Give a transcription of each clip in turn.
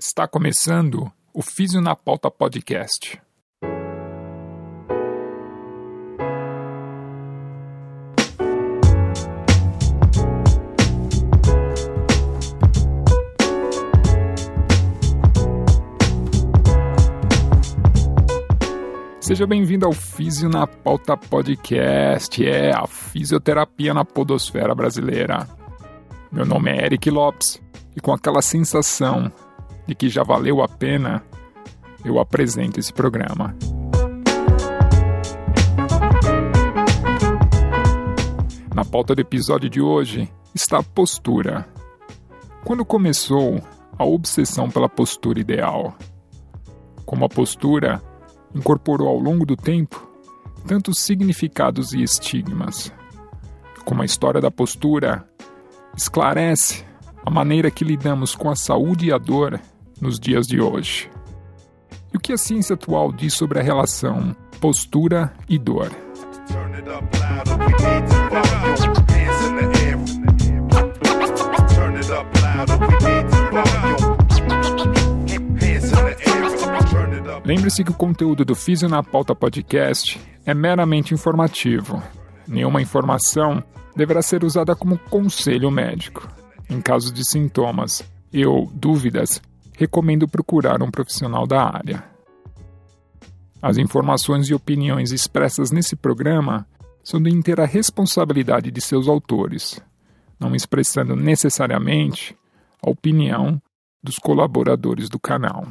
Está começando o Físio na Pauta Podcast. Seja bem-vindo ao Físio na Pauta Podcast, é a fisioterapia na podosfera brasileira. Meu nome é Eric Lopes e com aquela sensação de que já valeu a pena, eu apresento esse programa. Na pauta do episódio de hoje está a postura. Quando começou a obsessão pela postura ideal? Como a postura incorporou ao longo do tempo tantos significados e estigmas. Como a história da postura esclarece a maneira que lidamos com a saúde e a dor nos dias de hoje. E o que a ciência atual diz sobre a relação postura e dor? Lembre-se que o conteúdo do Físio na Pauta Podcast é meramente informativo. Nenhuma informação deverá ser usada como conselho médico. Em caso de sintomas e ou dúvidas, recomendo procurar um profissional da área. As informações e opiniões expressas nesse programa são de inteira responsabilidade de seus autores, não expressando necessariamente a opinião dos colaboradores do canal.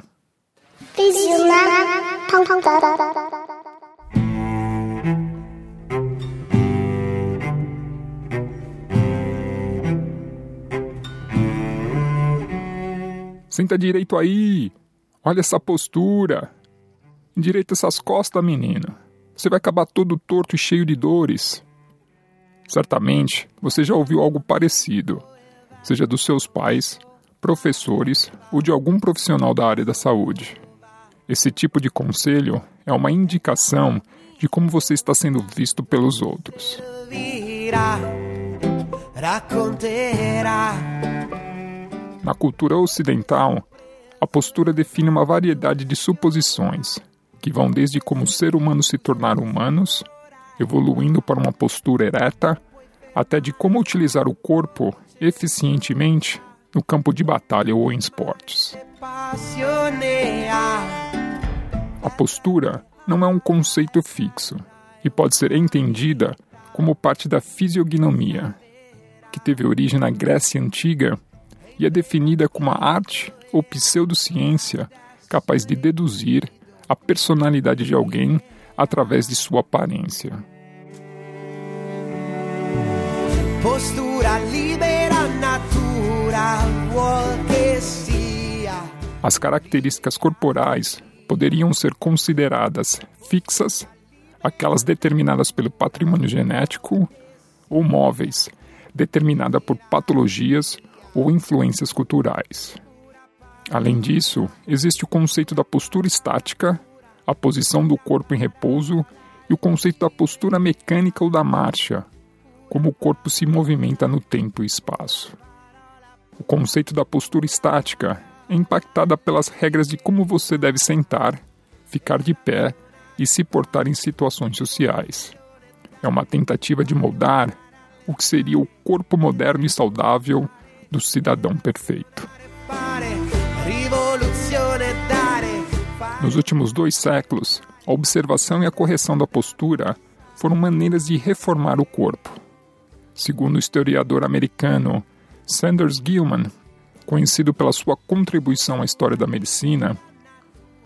Senta direito aí. Olha essa postura. Endireita essas costas, menino. Você vai acabar todo torto e cheio de dores. Certamente você já ouviu algo parecido, seja dos seus pais, professores ou de algum profissional da área da saúde. Esse tipo de conselho é uma indicação de como você está sendo visto pelos outros. Na cultura ocidental, a postura define uma variedade de suposições, que vão desde como o ser humano se tornar humanos, evoluindo para uma postura ereta, até de como utilizar o corpo eficientemente no campo de batalha ou em esportes. A postura não é um conceito fixo e pode ser entendida como parte da fisiognomia, que teve origem na Grécia Antiga e é definida como a arte ou pseudociência capaz de deduzir a personalidade de alguém através de sua aparência. Postura libera As características corporais poderiam ser consideradas fixas, aquelas determinadas pelo patrimônio genético, ou móveis, determinada por patologias ou influências culturais. Além disso, existe o conceito da postura estática, a posição do corpo em repouso e o conceito da postura mecânica ou da marcha, como o corpo se movimenta no tempo e espaço. O conceito da postura estática é impactada pelas regras de como você deve sentar, ficar de pé e se portar em situações sociais. É uma tentativa de moldar o que seria o corpo moderno e saudável do cidadão perfeito. Nos últimos dois séculos, a observação e a correção da postura foram maneiras de reformar o corpo. Segundo o historiador americano Sanders Gilman, conhecido pela sua contribuição à história da medicina,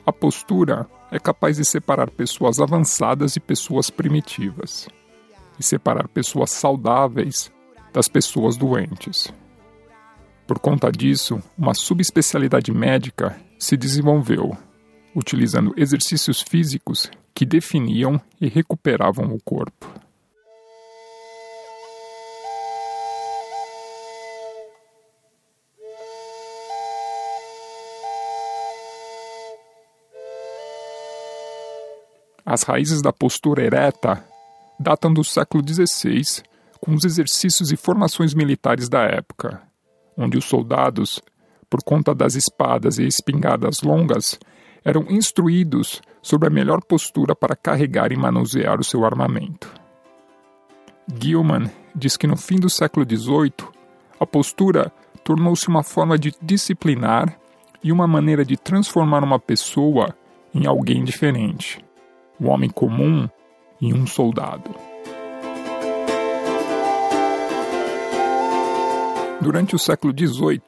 a postura é capaz de separar pessoas avançadas e pessoas primitivas, e separar pessoas saudáveis das pessoas doentes. Por conta disso, uma subespecialidade médica se desenvolveu, utilizando exercícios físicos que definiam e recuperavam o corpo. As raízes da postura ereta datam do século XVI, com os exercícios e formações militares da época, onde os soldados por conta das espadas e espingardas longas, eram instruídos sobre a melhor postura para carregar e manusear o seu armamento. Gilman diz que no fim do século XVIII, a postura tornou-se uma forma de disciplinar e uma maneira de transformar uma pessoa em alguém diferente, o homem comum em um soldado. Durante o século XVIII,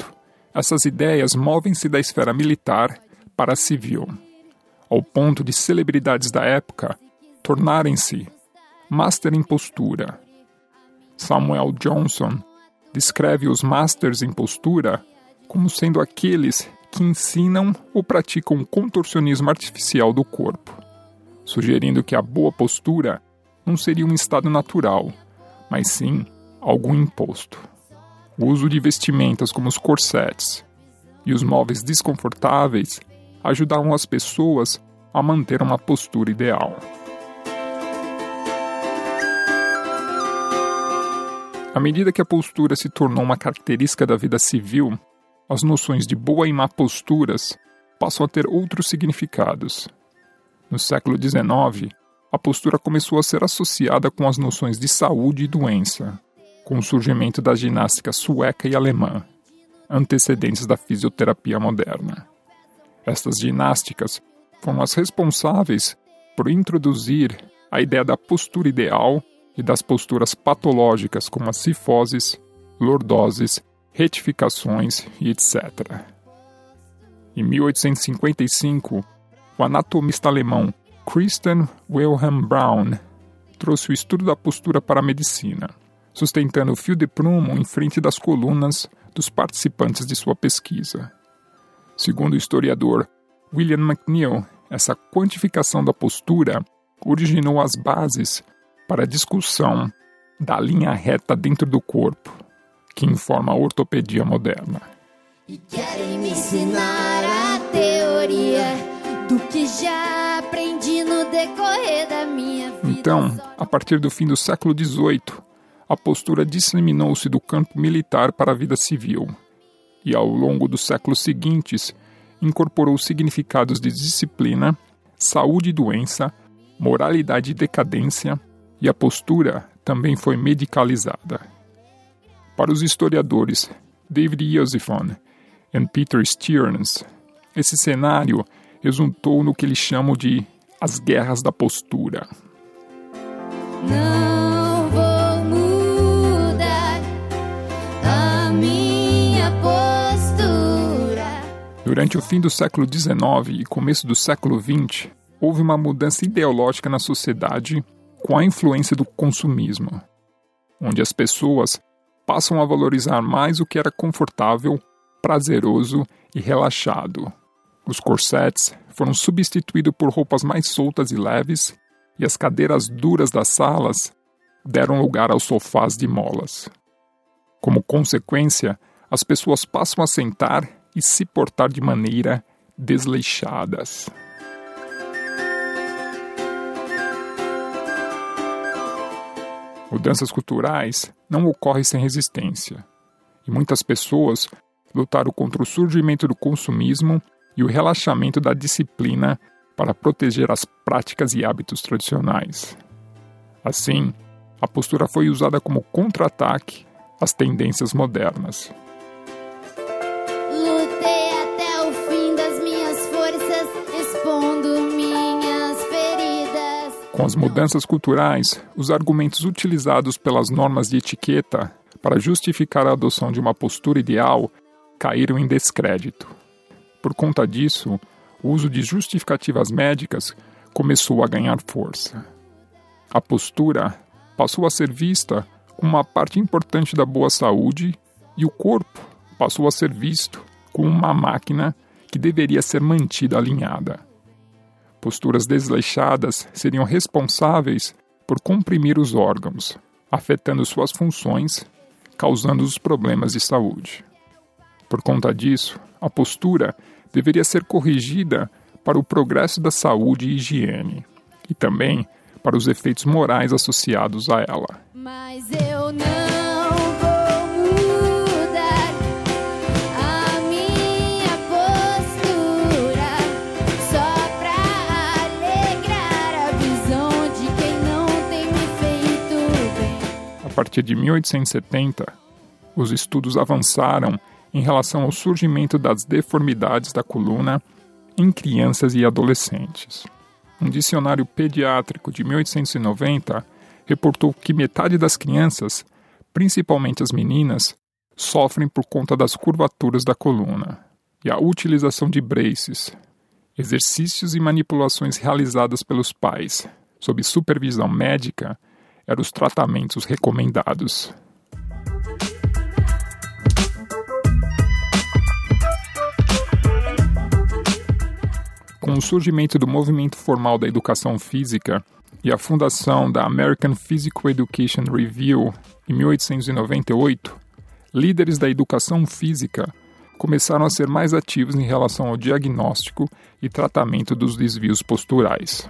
essas ideias movem-se da esfera militar para a civil, ao ponto de celebridades da época tornarem-se master em postura. Samuel Johnson descreve os masters em postura como sendo aqueles que ensinam ou praticam o contorcionismo artificial do corpo, sugerindo que a boa postura não seria um estado natural, mas sim algo imposto. O uso de vestimentas como os corsetes e os móveis desconfortáveis ajudavam as pessoas a manter uma postura ideal. À medida que a postura se tornou uma característica da vida civil, as noções de boa e má posturas passam a ter outros significados. No século XIX, a postura começou a ser associada com as noções de saúde e doença, com o surgimento da ginástica sueca e alemã, antecedentes da fisioterapia moderna. Estas ginásticas foram as responsáveis por introduzir a ideia da postura ideal e das posturas patológicas como as cifoses, lordoses retificações e etc. Em 1855, o anatomista alemão Christian Wilhelm Braun trouxe o estudo da postura para a medicina, sustentando o fio de prumo em frente das colunas dos participantes de sua pesquisa. Segundo o historiador William McNeill, essa quantificação da postura originou as bases para a discussão da linha reta dentro do corpo, que informa a ortopedia moderna. E querem me ensinar a teoria do que já aprendi no decorrer da minha vida. Então, a partir do fim do século XVIII, a postura disseminou-se do campo militar para a vida civil, e ao longo dos séculos seguintes incorporou significados de disciplina, saúde e doença, moralidade e decadência, e a postura também foi medicalizada. Para os historiadores David Yosifon e Peter Stearns, esse cenário resultou no que eles chamam de as guerras da postura. Não Durante o fim do século XIX e começo do século XX, houve uma mudança ideológica na sociedade com a influência do consumismo, onde as pessoas passam a valorizar mais o que era confortável, prazeroso e relaxado. Os corsets foram substituídos por roupas mais soltas e leves, e as cadeiras duras das salas deram lugar aos sofás de molas. Como consequência, as pessoas passam a sentar e se portar de maneira desleixadas. Mudanças culturais não ocorrem sem resistência, e muitas pessoas lutaram contra o surgimento do consumismo e o relaxamento da disciplina para proteger as práticas e hábitos tradicionais. Assim, a postura foi usada como contra-ataque às tendências modernas. Com as mudanças culturais, os argumentos utilizados pelas normas de etiqueta para justificar a adoção de uma postura ideal caíram em descrédito. Por conta disso, o uso de justificativas médicas começou a ganhar força. A postura passou a ser vista como uma parte importante da boa saúde e o corpo passou a ser visto como uma máquina que deveria ser mantida alinhada. Posturas desleixadas seriam responsáveis por comprimir os órgãos, afetando suas funções, causando os problemas de saúde. Por conta disso, a postura deveria ser corrigida para o progresso da saúde e higiene, e também para os efeitos morais associados a ela. Partir de 1870, os estudos avançaram em relação ao surgimento das deformidades da coluna em crianças e adolescentes. Um dicionário pediátrico de 1890 reportou que metade das crianças, principalmente as meninas, sofrem por conta das curvaturas da coluna. E a utilização de braces, exercícios e manipulações realizadas pelos pais, sob supervisão médica, eram os tratamentos recomendados. Com o surgimento do movimento formal da educação física e a fundação da American Physical Education Review em 1898, líderes da educação física começaram a ser mais ativos em relação ao diagnóstico e tratamento dos desvios posturais,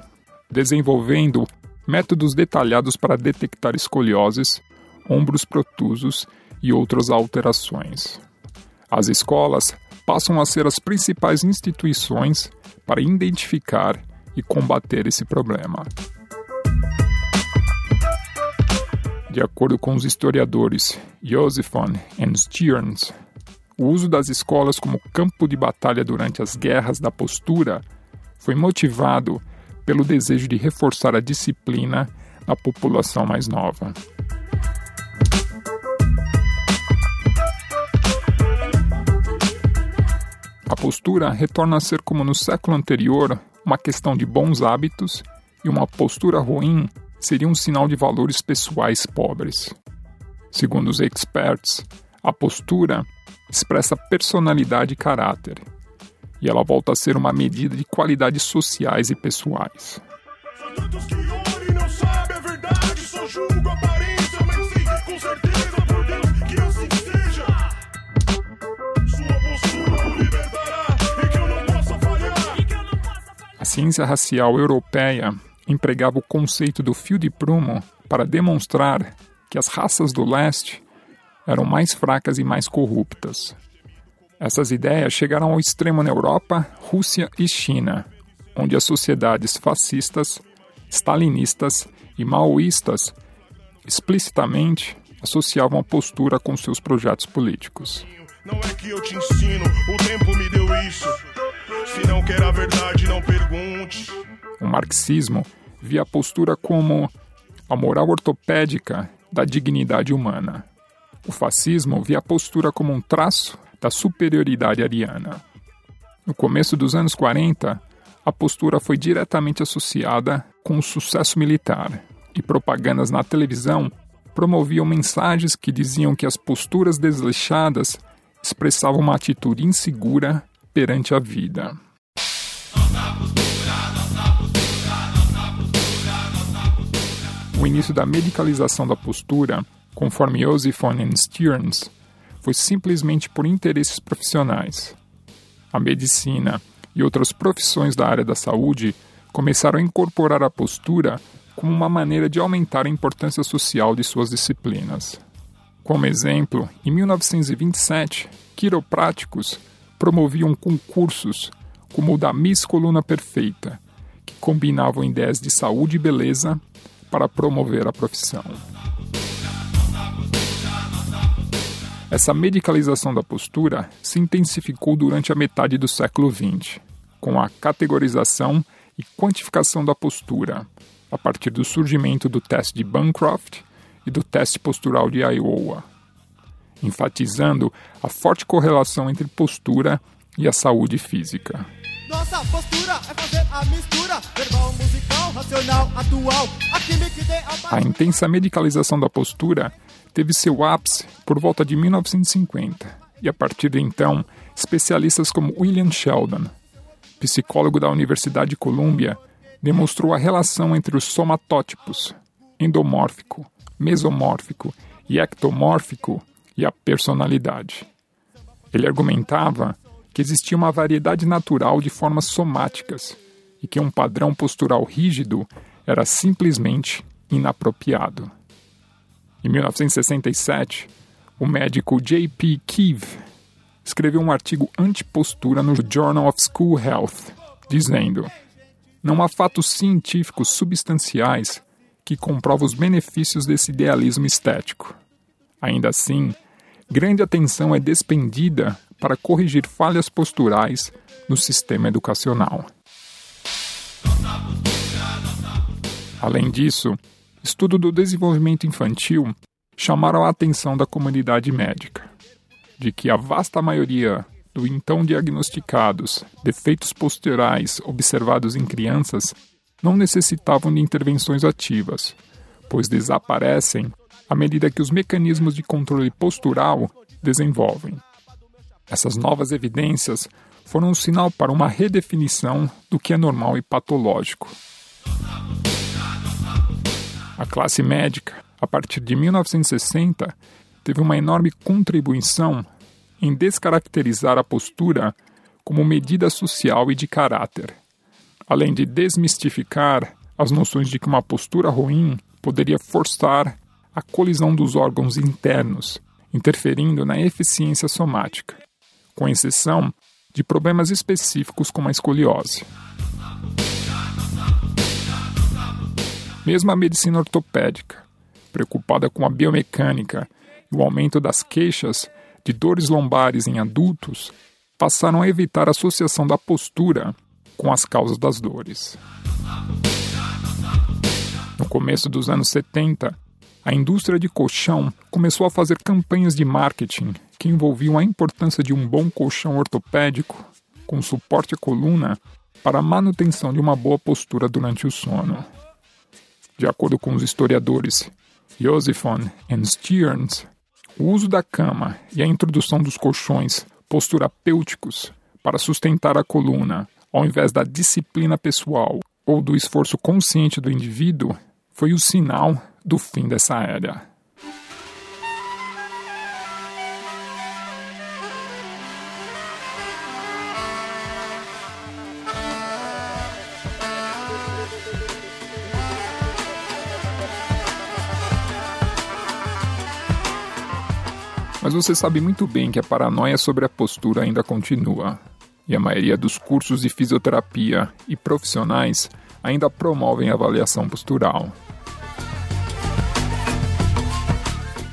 desenvolvendo métodos detalhados para detectar escolioses, ombros protusos e outras alterações. As escolas passam a ser as principais instituições para identificar e combater esse problema. De acordo com os historiadores Josephon e Stearns, o uso das escolas como campo de batalha durante as guerras da postura foi motivado pelo desejo de reforçar a disciplina na população mais nova. A postura retorna a ser como no século anterior, uma questão de bons hábitos, e uma postura ruim seria um sinal de valores pessoais pobres. Segundo os experts, a postura expressa personalidade e caráter, e ela volta a ser uma medida de qualidades sociais e pessoais. ciência racial europeia empregava o conceito do fio de prumo para demonstrar que as raças do leste eram mais fracas e mais corruptas. Essas ideias chegaram ao extremo na Europa, Rússia e China, onde as sociedades fascistas, stalinistas e maoístas explicitamente associavam a postura com seus projetos políticos. Não é que eu te ensino, o tempo me deu isso. Se não quer a verdade, não pergunte. O marxismo via a postura como a moral ortopédica da dignidade humana. O fascismo via a postura como um traço da superioridade ariana. No começo dos anos 40, a postura foi diretamente associada com o sucesso militar, e propagandas na televisão promoviam mensagens que diziam que as posturas desleixadas expressavam uma atitude insegura perante a vida. O início da medicalização da postura, conforme Josephon e Stearns, foi simplesmente por interesses profissionais. A medicina e outras profissões da área da saúde começaram a incorporar a postura como uma maneira de aumentar a importância social de suas disciplinas. Como exemplo, em 1927, quiropráticos promoviam concursos como o da Miss Coluna Perfeita, que combinavam ideias de saúde e beleza para promover a profissão. Essa medicalização da postura se intensificou durante a metade do século XX, com a categorização e quantificação da postura, a partir do surgimento do teste de Bancroft e do teste postural de Iowa enfatizando a forte correlação entre postura e a saúde física. Nossa postura é fazer a mistura verbal, musical, racional, atual. A, a intensa medicalização da postura teve seu ápice por volta de 1950, e a partir de então, especialistas como William Sheldon, psicólogo da Universidade de Columbia, demonstrou a relação entre os somatótipos endomórfico, mesomórfico e ectomórfico e a personalidade. Ele argumentava que existia uma variedade natural de formas somáticas e que um padrão postural rígido era simplesmente inapropriado. Em 1967, o médico J.P. Keefe escreveu um artigo anti-postura no Journal of School Health, dizendo: Não há fatos científicos substanciais que comprova os benefícios desse idealismo estético. Ainda assim, grande atenção é despendida para corrigir falhas posturais no sistema educacional. Além disso, estudo do desenvolvimento infantil chamaram a atenção da comunidade médica de que a vasta maioria do então diagnosticados defeitos posturais observados em crianças não necessitavam de intervenções ativas, pois desaparecem à medida que os mecanismos de controle postural desenvolvem. Essas novas evidências foram um sinal para uma redefinição do que é normal e patológico. A classe médica, a partir de 1960, teve uma enorme contribuição em descaracterizar a postura como medida social e de caráter, além de desmistificar as noções de que uma postura ruim poderia forçar a colisão dos órgãos internos, interferindo na eficiência somática, com exceção de problemas específicos como a escoliose. Mesmo a medicina ortopédica, preocupada com a biomecânica e o aumento das queixas de dores lombares em adultos, passaram a evitar a associação da postura com as causas das dores. No começo dos anos 70, a indústria de colchão começou a fazer campanhas de marketing que envolviam a importância de um bom colchão ortopédico com suporte à coluna para a manutenção de uma boa postura durante o sono. De acordo com os historiadores Josephon e Stearns, o uso da cama e a introdução dos colchões posturapêuticos para sustentar a coluna, ao invés da disciplina pessoal ou do esforço consciente do indivíduo, foi o sinal do fim dessa era. Mas você sabe muito bem que a paranoia sobre a postura ainda continua. E a maioria dos cursos de fisioterapia e profissionais ainda promovem avaliação postural.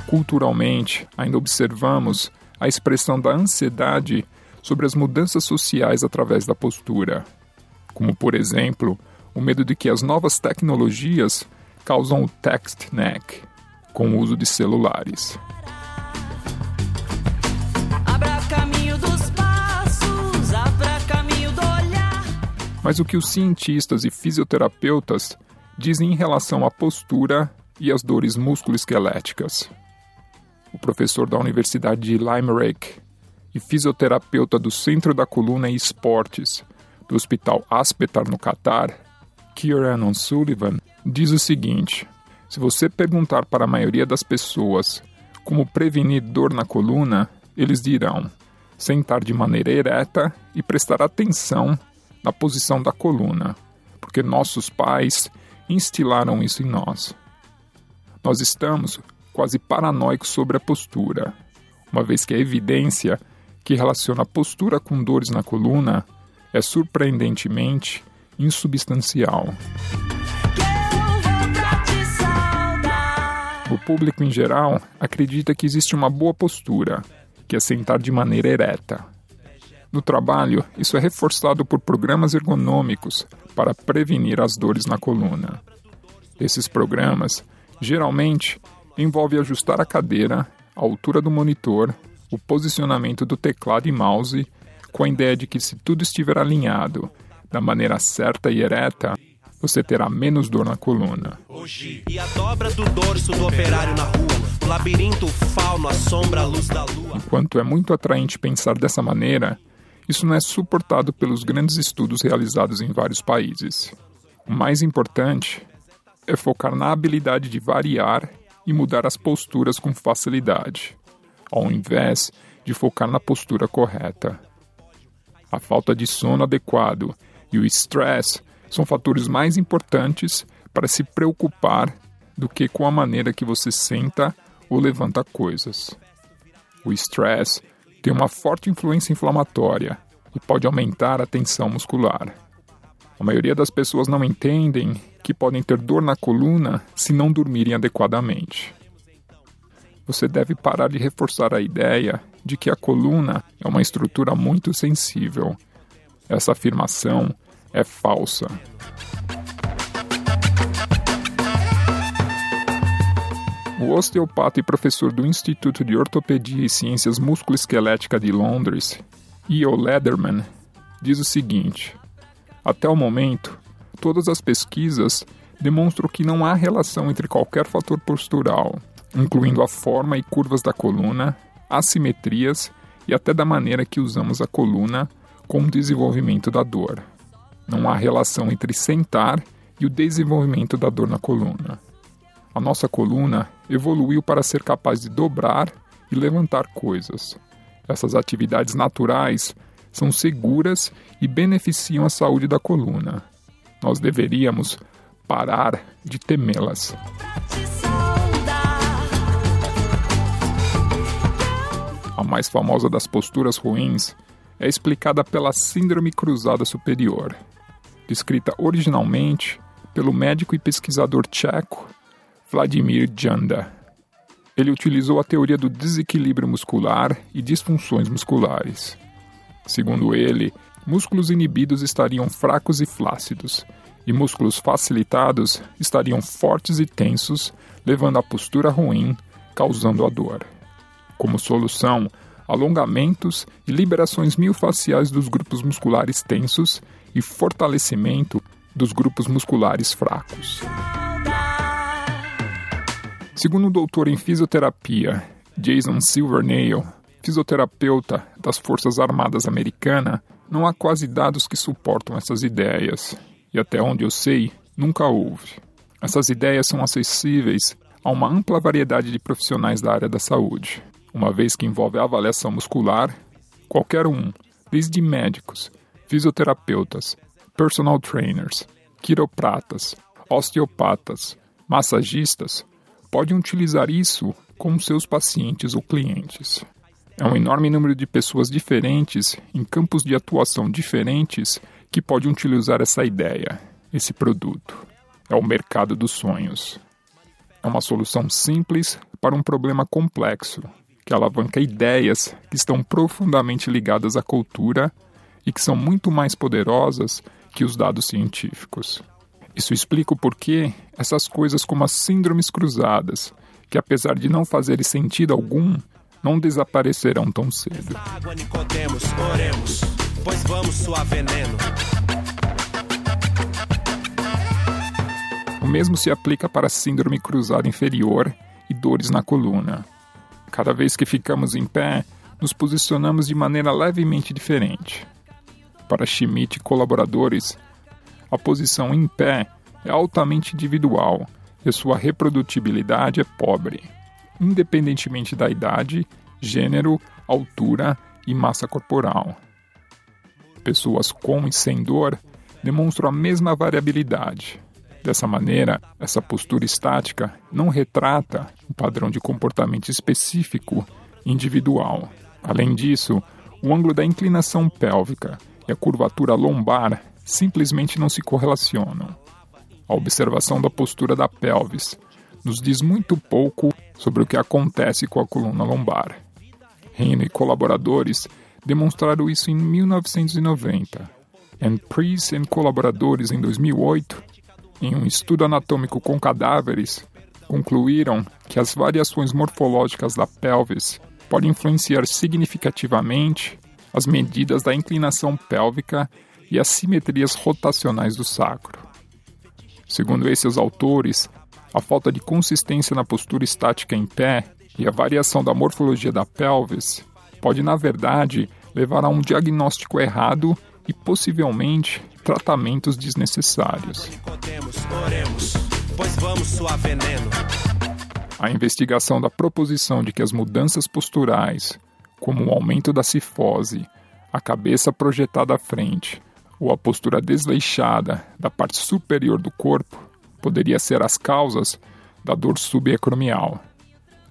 Culturalmente, ainda observamos a expressão da ansiedade sobre as mudanças sociais através da postura, como, por exemplo, o medo de que as novas tecnologias causam o text neck, com o uso de celulares. Mas o que os cientistas e fisioterapeutas dizem em relação à postura e às dores musculoesqueléticas? O professor da Universidade de Limerick e fisioterapeuta do Centro da Coluna e Esportes do Hospital Aspetar, no Catar, Kieran O'Sullivan, diz o seguinte: se você perguntar para a maioria das pessoas como prevenir dor na coluna, eles dirão sentar de maneira ereta e prestar atenção na posição da coluna, porque nossos pais instilaram isso em nós. Nós estamos quase paranoicos sobre a postura, uma vez que a evidência que relaciona a postura com dores na coluna é surpreendentemente insubstancial. O público em geral acredita que existe uma boa postura, que é sentar de maneira ereta. No trabalho, isso é reforçado por programas ergonômicos para prevenir as dores na coluna. Esses programas, geralmente, envolvem ajustar a cadeira, a altura do monitor, o posicionamento do teclado e mouse, com a ideia de que se tudo estiver alinhado da maneira certa e ereta, você terá menos dor na coluna. Hoje, e a dobra do dorso do operário na rua, o labirinto fauno, a sombra, a luz da lua. Enquanto é muito atraente pensar dessa maneira, isso não é suportado pelos grandes estudos realizados em vários países. O mais importante é focar na habilidade de variar e mudar as posturas com facilidade, ao invés de focar na postura correta. A falta de sono adequado e o estresse são fatores mais importantes para se preocupar do que com a maneira que você senta ou levanta coisas. O estresse tem uma forte influência inflamatória e pode aumentar a tensão muscular. A maioria das pessoas não entendem que podem ter dor na coluna se não dormirem adequadamente. Você deve parar de reforçar a ideia de que a coluna é uma estrutura muito sensível. Essa afirmação é falsa. O osteopata e professor do Instituto de Ortopedia e Ciências Musculoesquelética de Londres, E.O. Lederman, diz o seguinte: Até o momento, todas as pesquisas demonstram que não há relação entre qualquer fator postural, incluindo a forma e curvas da coluna, assimetrias e até da maneira que usamos a coluna, com o desenvolvimento da dor. Não há relação entre sentar e o desenvolvimento da dor na coluna. A nossa coluna evoluiu para ser capaz de dobrar e levantar coisas. Essas atividades naturais são seguras e beneficiam a saúde da coluna. Nós deveríamos parar de temê-las. A mais famosa das posturas ruins é explicada pela Síndrome Cruzada Superior, descrita originalmente pelo médico e pesquisador tcheco Vladimir Janda. Ele utilizou a teoria do desequilíbrio muscular e disfunções musculares. Segundo ele, músculos inibidos estariam fracos e flácidos, e músculos facilitados estariam fortes e tensos, levando à postura ruim, causando a dor. Como solução, alongamentos e liberações miofasciais dos grupos musculares tensos e fortalecimento dos grupos musculares fracos. Segundo o doutor em fisioterapia Jason Silvernail, fisioterapeuta das Forças Armadas Americanas, não há quase dados que suportam essas ideias, e até onde eu sei, nunca houve. Essas ideias são acessíveis a uma ampla variedade de profissionais da área da saúde, uma vez que envolve a avaliação muscular, qualquer um, desde médicos, fisioterapeutas, personal trainers, quiropratas, osteopatas, massagistas, podem utilizar isso com seus pacientes ou clientes. É um enorme número de pessoas diferentes, em campos de atuação diferentes, que podem utilizar essa ideia, esse produto. É o mercado dos sonhos. É uma solução simples para um problema complexo, que alavanca ideias que estão profundamente ligadas à cultura e que são muito mais poderosas que os dados científicos. Isso explica o porquê essas coisas como as síndromes cruzadas, que apesar de não fazerem sentido algum, não desaparecerão tão cedo. Água, Nicodemos, oremos, pois vamos suar veneno. O mesmo se aplica para a síndrome cruzada inferior e dores na coluna. Cada vez que ficamos em pé, nos posicionamos de maneira levemente diferente. Para Schmidt e colaboradores, a posição em pé é altamente individual e sua reprodutibilidade é pobre, independentemente da idade, gênero, altura e massa corporal. Pessoas com e sem dor demonstram a mesma variabilidade. Dessa maneira, essa postura estática não retrata um padrão de comportamento específico individual. Além disso, o ângulo da inclinação pélvica e a curvatura lombar simplesmente não se correlacionam. A observação da postura da pelvis nos diz muito pouco sobre o que acontece com a coluna lombar. Reino e colaboradores demonstraram isso em 1990. And Priest e colaboradores em 2008, em um estudo anatômico com cadáveres, concluíram que as variações morfológicas da pelvis podem influenciar significativamente as medidas da inclinação pélvica e as simetrias rotacionais do sacro. Segundo esses autores, a falta de consistência na postura estática em pé e a variação da morfologia da pelvis pode, na verdade, levar a um diagnóstico errado e possivelmente tratamentos desnecessários. A investigação da proposição de que as mudanças posturais, como o aumento da cifose, a cabeça projetada à frente ou a postura desleixada da parte superior do corpo poderia ser as causas da dor subacromial.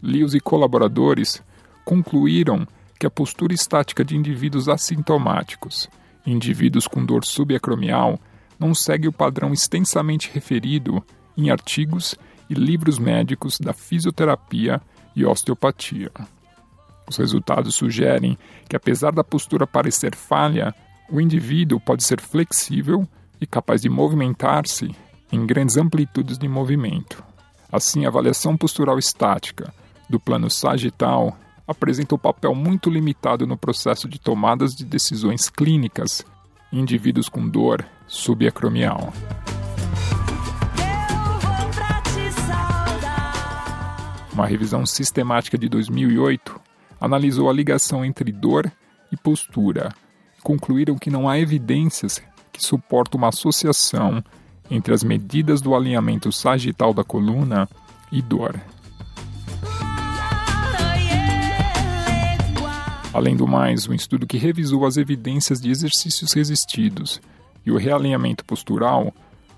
Lewis e colaboradores concluíram que a postura estática de indivíduos assintomáticos, indivíduos com dor subacromial, não segue o padrão extensamente referido em artigos e livros médicos da fisioterapia e osteopatia. Os resultados sugerem que, apesar da postura parecer falha, o indivíduo pode ser flexível e capaz de movimentar-se em grandes amplitudes de movimento. Assim, a avaliação postural estática do plano sagital apresenta um papel muito limitado no processo de tomadas de decisões clínicas em indivíduos com dor subacromial. Uma revisão sistemática de 2008 analisou a ligação entre dor e postura concluíram que não há evidências que suportam uma associação entre as medidas do alinhamento sagital da coluna e dor. Além do mais, um estudo que revisou as evidências de exercícios resistidos e o realinhamento postural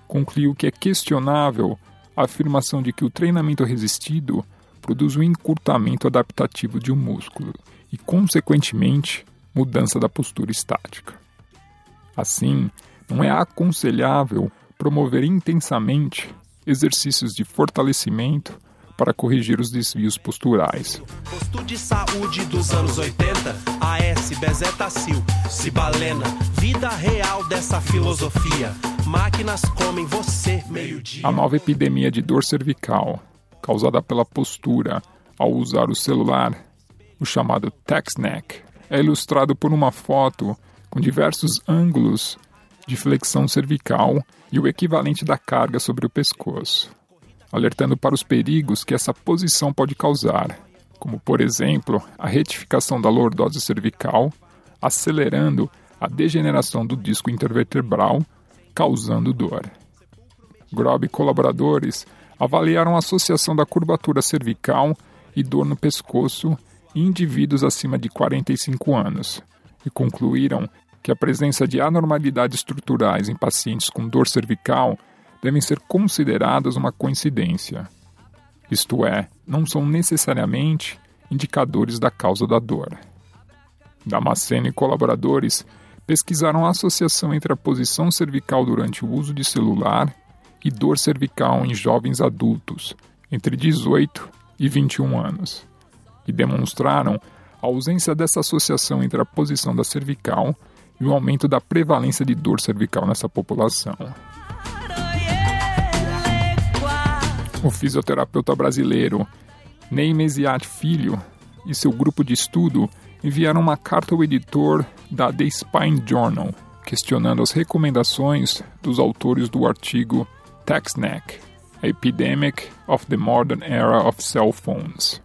concluiu que é questionável a afirmação de que o treinamento resistido produz um encurtamento adaptativo de um músculo e, consequentemente, mudança da postura estática. Assim, não é aconselhável promover intensamente exercícios de fortalecimento para corrigir os desvios posturais. Posto de saúde dos anos 80, AS Bezetacil, Cibalena, vida real dessa filosofia. Máquinas comem você meio-dia. A nova epidemia de dor cervical causada pela postura ao usar o celular, o chamado text neck, é ilustrado por uma foto com diversos ângulos de flexão cervical e o equivalente da carga sobre o pescoço, alertando para os perigos que essa posição pode causar, como, por exemplo, a retificação da lordose cervical, acelerando a degeneração do disco intervertebral, causando dor. Grob e colaboradores avaliaram a associação da curvatura cervical e dor no pescoço indivíduos acima de 45 anos e concluíram que a presença de anormalidades estruturais em pacientes com dor cervical devem ser consideradas uma coincidência. Isto é, não são necessariamente indicadores da causa da dor. Damasceno e colaboradores pesquisaram a associação entre a posição cervical durante o uso de celular e dor cervical em jovens adultos entre 18 e 21 anos, e demonstraram a ausência dessa associação entre a posição da cervical e o aumento da prevalência de dor cervical nessa população. O fisioterapeuta brasileiro Ney Mesiat Filho e seu grupo de estudo enviaram uma carta ao editor da The Spine Journal, questionando as recomendações dos autores do artigo TechSnack, A Epidemic of the Modern Era of Cell Phones.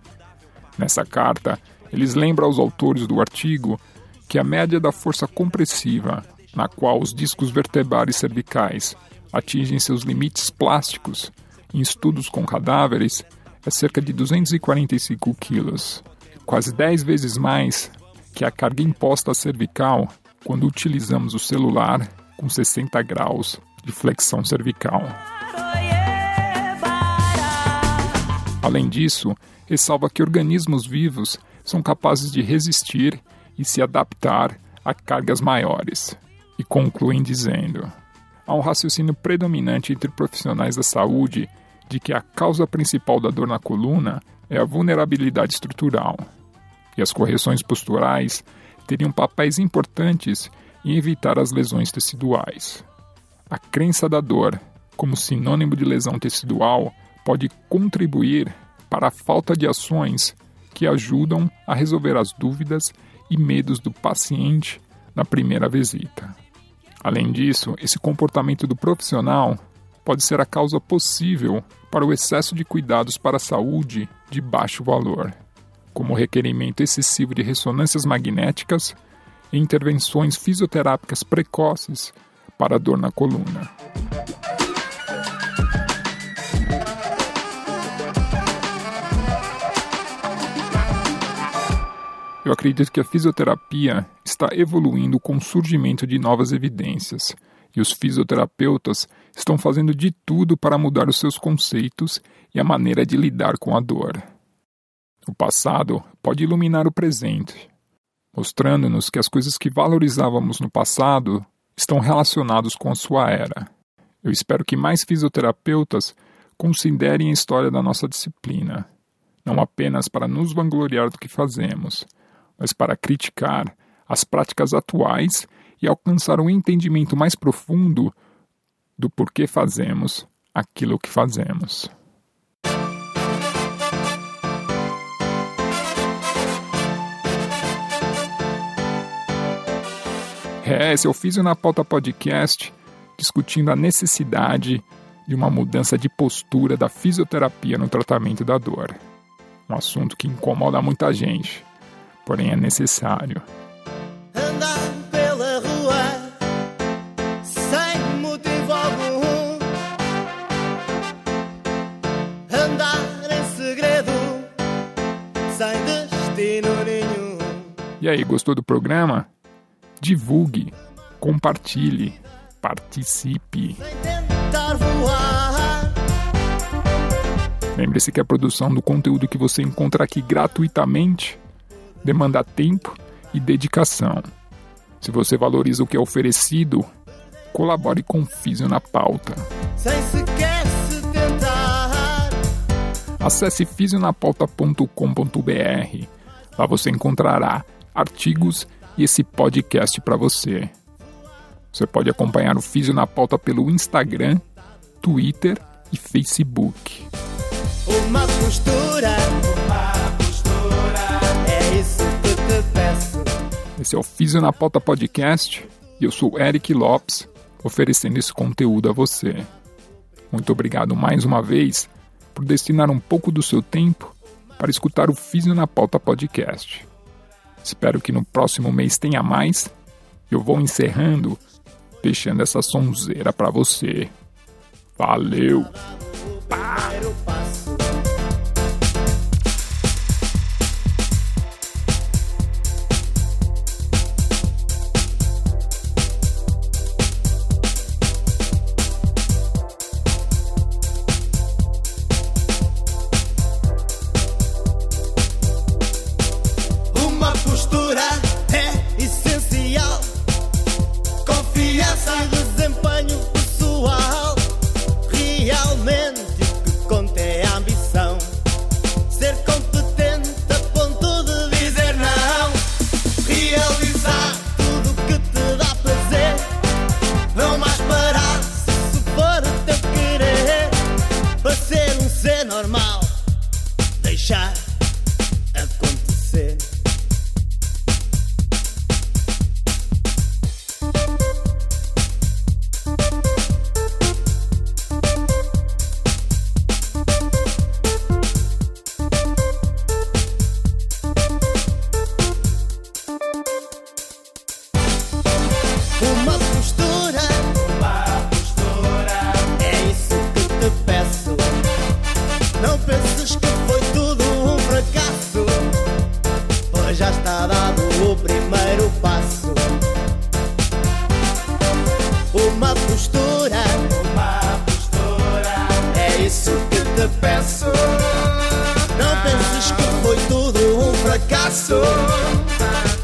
Nessa carta, eles lembram aos autores do artigo que a média da força compressiva, na qual os discos vertebrais cervicais atingem seus limites plásticos em estudos com cadáveres, é cerca de 245 quilos, quase 10 vezes mais que a carga imposta à cervical quando utilizamos o celular com 60 graus de flexão cervical. Além disso, ressalva que organismos vivos são capazes de resistir e se adaptar a cargas maiores, e concluem dizendo: há um raciocínio predominante entre profissionais da saúde de que a causa principal da dor na coluna é a vulnerabilidade estrutural, e as correções posturais teriam papéis importantes em evitar as lesões teciduais. A crença da dor como sinônimo de lesão tecidual pode contribuir para a falta de ações que ajudam a resolver as dúvidas e medos do paciente na primeira visita. Além disso, esse comportamento do profissional pode ser a causa possível para o excesso de cuidados para a saúde de baixo valor, como o requerimento excessivo de ressonâncias magnéticas e intervenções fisioterápicas precoces para dor na coluna. Eu acredito que a fisioterapia está evoluindo com o surgimento de novas evidências e os fisioterapeutas estão fazendo de tudo para mudar os seus conceitos e a maneira de lidar com a dor. O passado pode iluminar o presente, mostrando-nos que as coisas que valorizávamos no passado estão relacionados com a sua era. Eu espero que mais fisioterapeutas considerem a história da nossa disciplina, não apenas para nos vangloriar do que fazemos, mas para criticar as práticas atuais e alcançar um entendimento mais profundo do porquê fazemos aquilo que fazemos. É, esse eu fiz na pauta podcast discutindo a necessidade de uma mudança de postura da fisioterapia no tratamento da dor. Um assunto que incomoda muita gente, porém é necessário. Andar pela rua sem motivo algum. Andar em segredo sem destino nenhum. E aí, gostou do programa? divulgue, compartilhe, participe. Lembre-se que a produção do conteúdo que você encontra aqui gratuitamente demanda tempo e dedicação. Se você valoriza o que é oferecido, colabore com o Físio na Pauta. Acesse fisionapauta.com.br. Lá você encontrará artigos e esse podcast para você. Você pode acompanhar o Físio na Pauta pelo Instagram, Twitter e Facebook. Uma postura, uma Esse é o Físio na Pauta Podcast e eu sou Eric Lopes, oferecendo esse conteúdo a você. Muito obrigado mais uma vez por destinar um pouco do seu tempo para escutar o Físio na Pauta Podcast. Espero que no próximo mês tenha mais. Eu vou encerrando, deixando essa sonzeira para você. Valeu! Pá. postura é essencial. Confiança e desempenho pessoal.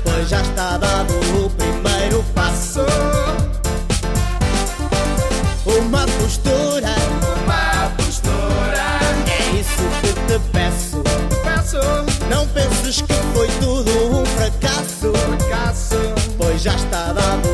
Pois já está dado o primeiro passo. Uma postura, uma postura, é isso que te peço. Te peço. Não penses que foi tudo um fracasso, fracasso. Pois já está dado